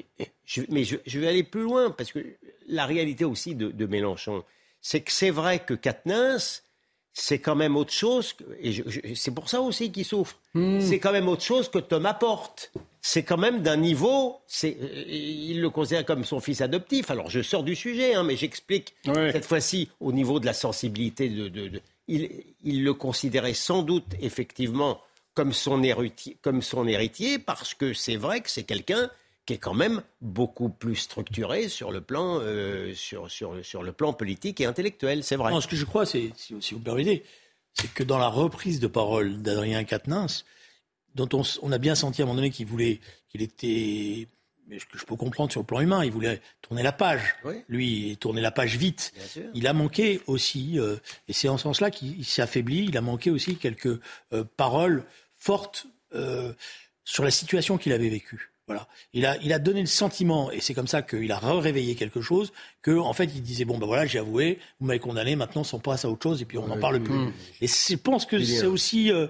S6: je, mais je, vais aller plus loin, parce que la réalité aussi de, Mélenchon, c'est que c'est vrai que Katnins, c'est quand même autre chose, et c'est pour ça aussi qu'il souffre, hmm. c'est quand même autre chose que Thomas Porte. C'est quand même d'un niveau, il le considère comme son fils adoptif. Alors je sors du sujet, hein, mais j'explique cette fois-ci au niveau de la sensibilité de, il, le considérait sans doute effectivement comme son, héritier, parce que c'est vrai que c'est quelqu'un qui est quand même beaucoup plus structuré sur le plan, euh, sur, le plan politique et intellectuel, c'est vrai.
S2: ce que je crois, c'est, si, vous permettez, c'est que dans la reprise de parole d'Adrien Quatennens, dont on, on, a bien senti à un moment donné qu'il voulait, qu'il était mais que je peux comprendre sur le plan humain, il voulait tourner la page. Lui, tourner la page vite. Il a manqué aussi, euh, et c'est en ce sens-là qu'il s'est affaibli, il a manqué aussi quelques euh, paroles fortes euh, sur la situation qu'il avait vécue. Voilà. Il a, il a donné le sentiment, et c'est comme ça qu'il a réveillé quelque chose, que en fait il disait bon ben voilà j'ai avoué, vous m'avez condamné, maintenant on passe à autre chose et puis on n'en parle plus. Mmh. Et je pense que c'est aussi, euh,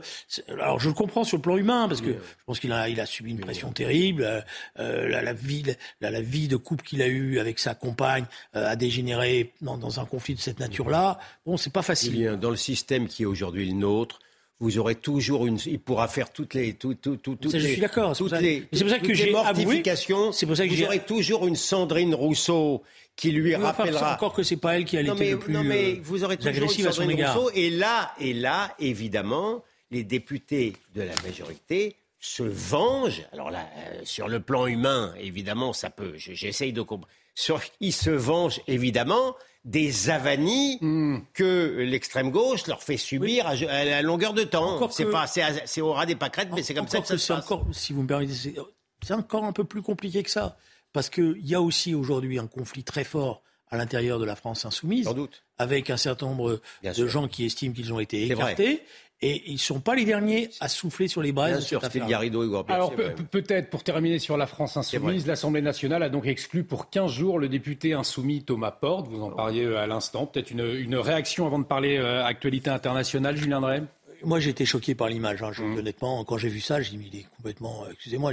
S2: alors je le comprends sur le plan humain parce que je pense qu'il a, il a subi une pression terrible, euh, euh, la, la, vie, la, la, vie de couple qu'il a eue avec sa compagne a dégénéré dans, dans, un conflit de cette nature-là. Bon c'est pas facile.
S6: Dans le système qui est aujourd'hui le nôtre vous aurez toujours une. Il pourra faire toutes les. Tout, tout, tout, toutes
S2: ça,
S6: les,
S2: je suis d'accord.
S6: C'est pour, ça que j'ai. C'est pour ça que vous aurez toujours une Sandrine Rousseau qui lui oui, rappellera.
S2: encore que c'est pas elle qui a été le plus. Non, mais
S6: vous aurez toujours une Sandrine Rousseau. Et là, et là, évidemment, les députés de la majorité se vengent. Alors là, euh, sur le plan humain, évidemment, ça peut. J'essaye de comprendre. Ils se vengent, évidemment, des avanies hmm. que l'extrême gauche leur fait subir à, la longueur de temps. C'est pas, c'est au ras des pâquerettes, mais c'est comme ça que ça se passe.
S2: Encore, si vous me permettez, c'est encore un peu plus compliqué que ça, parce qu'il y a aussi aujourd'hui un conflit très fort à l'intérieur de la France insoumise, avec un certain nombre de gens qui estiment qu'ils ont été écartés. Et ils ne sont pas les derniers à souffler sur les braises.
S6: Bien sûr, c'était Garrido et
S1: Alors peut-être pour terminer sur la France insoumise, l'Assemblée nationale a donc exclu pour 15 jours le député insoumis Thomas Porte. Vous en parliez euh, à l'instant. Peut-être une, réaction avant de parler euh, actualité internationale, Julien Drey?
S2: Moi j'ai été choqué par l'image. Hein. Mmh. Honnêtement, quand j'ai vu ça, j'ai dit il est complètement. Euh, excusez-moi,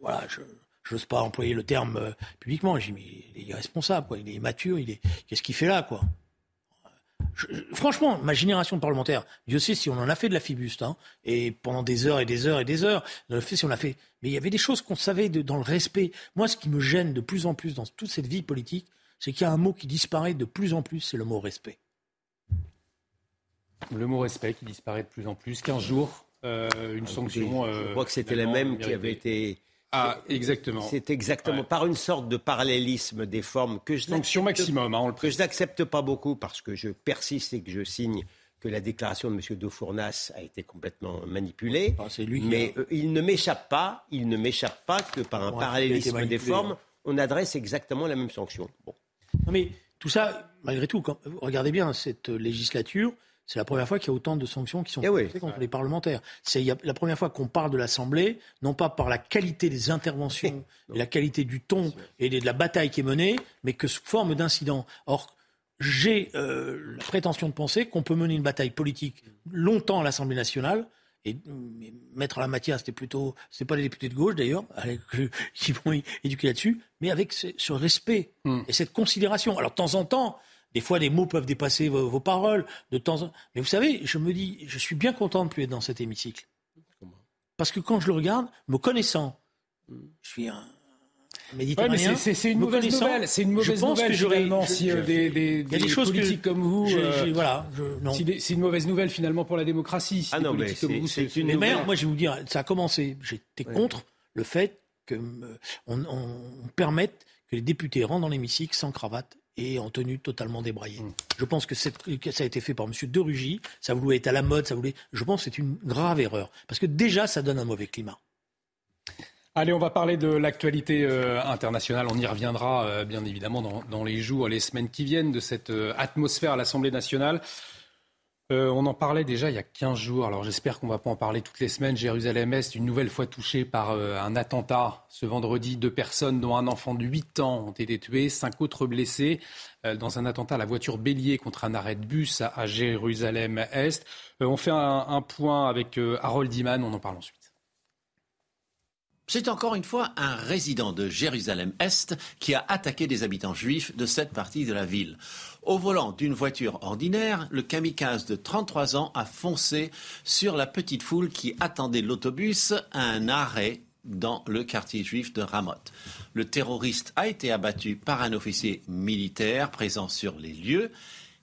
S2: voilà, je n'ose pas employer le terme publiquement. J'ai dit il est irresponsable, quoi. il est mature, il est. Qu'est-ce qu'il fait là, quoi? Franchement, ma génération de parlementaires, Dieu sait si on en a fait de la fibuste, hein, et pendant des heures et des heures et des heures, on a fait si on a fait. Mais il y avait des choses qu'on savait dans le respect. Moi, ce qui me gêne de plus en plus dans toute cette vie politique, c'est qu'il y a un mot qui disparaît de plus en plus, c'est le mot respect.
S1: Le mot respect qui disparaît de plus en plus. 15 jours, euh, une ah, sanction.
S6: je euh, crois que c'était la même qui avait été
S1: ah, exactement.
S6: C'est exactement par une sorte de parallélisme des formes que je
S1: Sanction maximum, hein,
S6: que je n'accepte pas beaucoup parce que je persiste et que je signe que la déclaration de M. De Fournas a été complètement manipulée. Ah, lui mais euh, il ne m'échappe pas, il ne m'échappe pas que par un parallélisme des formes, on adresse exactement la même sanction.
S2: Bon. Non mais tout ça, malgré tout, regardez bien cette législature, c'est la première fois qu'il y a autant de sanctions qui sont
S6: eh
S2: contre les parlementaires. C'est la première fois qu'on parle de l'Assemblée, non pas par la qualité des interventions, et la qualité du ton et de la bataille qui est menée, mais que sous forme d'incident. Or, j'ai euh, la prétention de penser qu'on peut mener une bataille politique longtemps à l'Assemblée nationale. Et, mettre à la matière, c'était plutôt, c'est pas les députés de gauche d'ailleurs, qui vont éduquer là-dessus, mais avec ce, respect hmm. et cette considération. Alors de temps en temps, des fois, des mots peuvent dépasser vos, paroles. De temps en... Mais vous savez, je me dis, je suis bien content de ne plus être dans cet hémicycle. Parce que quand je le regarde, me connaissant, je suis un méditerranéen.
S1: c'est une mauvaise nouvelle. C'est une mauvaise nouvelle, finalement, si euh, des, des, des, politiques comme vous. Euh, voilà, c'est une mauvaise nouvelle, finalement, pour la démocratie. Si
S6: ah non, mais
S2: comme vous, c'est une. Mais moi, je vais vous dire, ça a commencé. J'étais contre le fait qu'on euh, on permette que les députés rentrent dans l'hémicycle sans cravate et en tenue totalement débraillée. Mm. Je pense que, ça a été fait par M. De Rugy, ça voulait être à la mode, ça voulait. Je pense que c'est une grave erreur, parce que déjà, ça donne un mauvais climat.
S1: Allez, on va parler de l'actualité euh, internationale. On y reviendra, euh, bien évidemment, dans, dans, les jours, les semaines qui viennent, de cette euh, atmosphère à l'Assemblée nationale. Euh, on en parlait déjà il y a 15 jours, alors j'espère qu'on ne va pas en parler toutes les semaines. Jérusalem-Est, une nouvelle fois touchée par euh, un attentat. Ce vendredi, deux personnes, dont un enfant de 8 ans, ont été tuées, cinq autres blessés euh, dans un attentat à la voiture bélier contre un arrêt de bus à, Jérusalem-Est. on fait un, point avec Harold Iman, on en parle ensuite.
S12: C'est encore une fois un résident de Jérusalem-Est qui a attaqué des habitants juifs de cette partie de la ville. Au volant d'une voiture ordinaire, le kamikaze de 33 ans a foncé sur la petite foule qui attendait l'autobus à un arrêt dans le quartier juif de Ramoth. Le terroriste a été abattu par un officier militaire présent sur les lieux.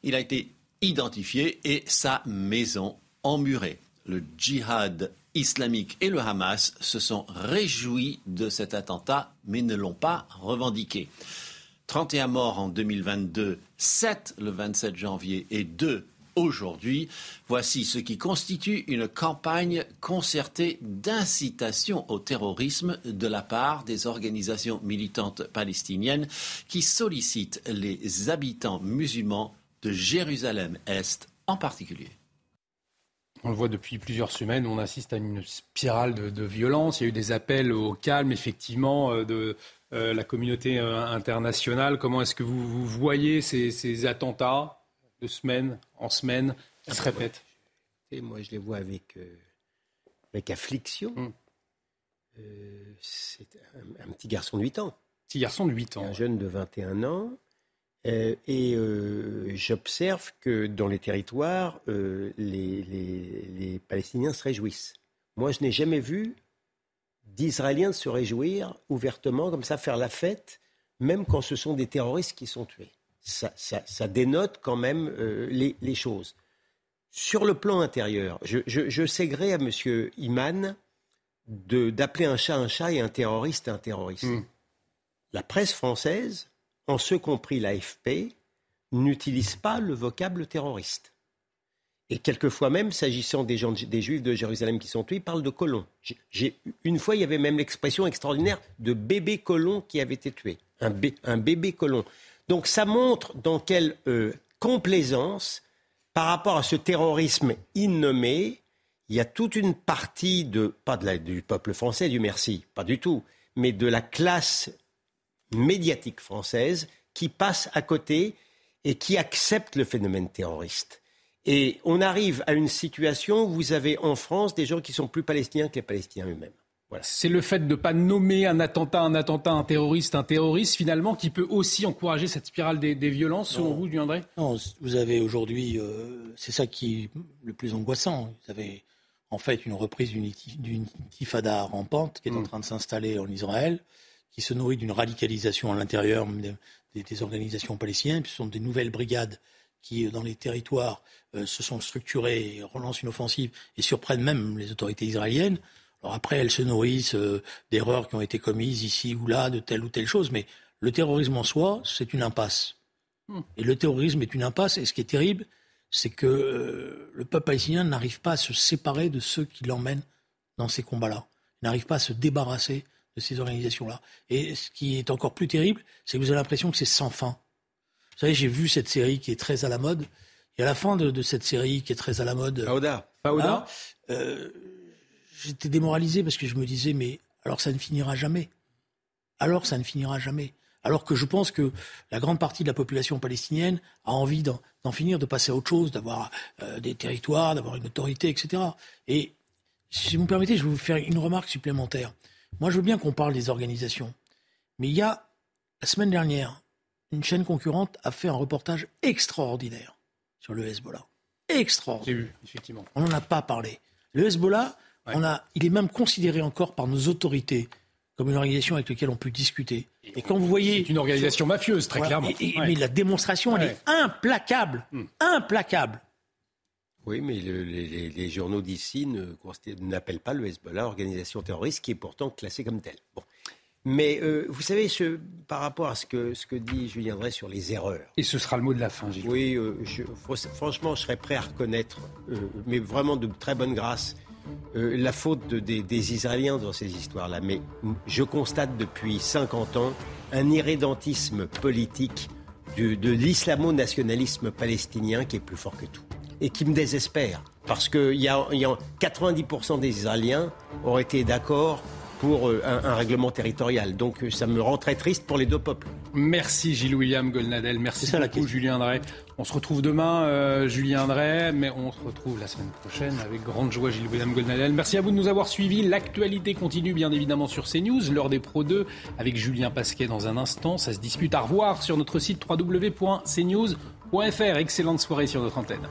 S12: Il a été identifié et sa maison emmurée. Le djihad islamique et le Hamas se sont réjouis de cet attentat, mais ne l'ont pas revendiqué. 31 morts en 2022, 7 le 27 janvier et 2 aujourd'hui. Voici ce qui constitue une campagne concertée d'incitation au terrorisme de la part des organisations militantes palestiniennes qui sollicitent les habitants musulmans de Jérusalem-Est en particulier.
S1: On le voit depuis plusieurs semaines, on assiste à une spirale de, de violence. Il y a eu des appels au calme, effectivement, euh, de, euh, la communauté euh, internationale. Comment est-ce que vous, voyez ces, attentats de semaine en semaine qui se répètent?
S6: Moi, je les vois avec, euh, avec affliction. Hum. c'est un, petit garçon de 8 ans.
S1: Petit garçon de 8 ans.
S6: Un jeune de 21 ans. Et j'observe que dans les territoires, les, les Palestiniens se réjouissent. Moi, je n'ai jamais vu d'Israéliens se réjouir ouvertement, comme ça, faire la fête, même quand ce sont des terroristes qui sont tués. Ça, dénote quand même euh, les, choses. Sur le plan intérieur, je, je, sais gré à M. Iman d'appeler un chat un chat et un terroriste un terroriste. Hmm. La presse française, en ce compris l'AFP, n'utilisent pas le vocable terroriste. Et quelquefois même, s'agissant des, Juifs de Jérusalem qui sont tués, ils parlent de colons. une fois, il y avait même l'expression extraordinaire de bébé colon qui avait été tué. Un, un bébé colon. Donc ça montre dans quelle euh, complaisance, par rapport à ce terrorisme innommé, il y a toute une partie de, pas de du peuple français, du merci, pas du tout, mais de la classe médiatique française qui passe à côté et qui accepte le phénomène terroriste. Et on arrive à une situation où vous avez en France des gens qui sont plus palestiniens que les Palestiniens eux-mêmes.
S1: C'est le fait de ne pas nommer un attentat un attentat, un terroriste un terroriste, finalement, qui peut aussi encourager cette spirale des, violences, selon vous, du André?
S2: Non, vous avez aujourd'hui, euh, c'est ça qui est le plus angoissant. Vous avez en fait une reprise d'une tifada rampante qui est en mm. train de s'installer en Israël, qui se nourrit d'une radicalisation à l'intérieur des, des, organisations palestiniennes. Ce sont des nouvelles brigades qui, euh, dans les territoires, euh, se sont structurées, relancent une offensive et surprennent même les autorités israéliennes. Alors après, elles se nourrissent euh, d'erreurs qui ont été commises ici ou là, de telle ou telle chose, mais le terrorisme en soi, c'est une impasse. Hmm. Et le terrorisme est une impasse, et ce qui est terrible, c'est que le peuple palestinien n'arrive pas à se séparer de ceux qui l'emmènent dans ces combats-là. Il n'arrive pas à se débarrasser de ces organisations-là. Et ce qui est encore plus terrible, c'est que vous avez l'impression que c'est sans fin. Vous savez, j'ai vu cette série qui est très à la mode. Et à la fin de, cette série qui est très à la mode,
S6: Fauda,
S2: Fauda, euh, j'étais démoralisé parce que je me disais, mais alors ça ne finira jamais. Alors ça ne finira jamais. Alors que je pense que la grande partie de la population palestinienne a envie d'en finir, de passer à autre chose, d'avoir euh, des territoires, d'avoir une autorité, etc. Et si vous me permettez, je vais vous faire une remarque supplémentaire. Moi, je veux bien qu'on parle des organisations. Mais il y a, la semaine dernière, une chaîne concurrente a fait un reportage extraordinaire sur le Hezbollah. Extraordinaire.
S1: Vu, effectivement.
S2: On n'en a pas parlé. Le Hezbollah, on a, il est même considéré encore par nos autorités comme une organisation avec laquelle on peut discuter.
S1: Et, quand vous voyez... C'est une organisation mafieuse, très clairement.
S2: Mais la démonstration, elle est implacable. Hmm. Implacable.
S6: Oui, mais les, journaux d'ici n'appellent pas le Hezbollah organisation terroriste, qui est pourtant classée comme telle. Bon. Mais euh, vous savez, par rapport à ce que, ce que dit Julien Drey sur les erreurs.
S1: Et ce sera le mot de la fin, Gilles.
S6: Oui, euh, franchement, je serais prêt à reconnaître, euh, mais vraiment de très bonne grâce, la faute des, Israéliens dans ces histoires-là. Mais je constate depuis 50 ans un irrédentisme politique de l'islamo-nationalisme palestinien qui est plus fort que tout. Et qui me désespère. Parce que y a, y a 90% des Israéliens auraient été d'accord pour euh, un, règlement territorial. Donc euh, ça me rend très triste pour les deux peuples.
S1: Merci Gilles-William Golnadel, merci beaucoup Julien Drey. On se retrouve demain, euh, Julien Drey, mais on se retrouve la semaine prochaine avec grande joie Gilles-William Golnadel. Merci à vous de nous avoir suivis. L'actualité continue bien évidemment sur CNews, l'heure des Pro 2 avec Julien Pasquet dans un instant. Ça se dispute à revoir sur notre site www.cnews.fr. Excellente soirée sur notre antenne.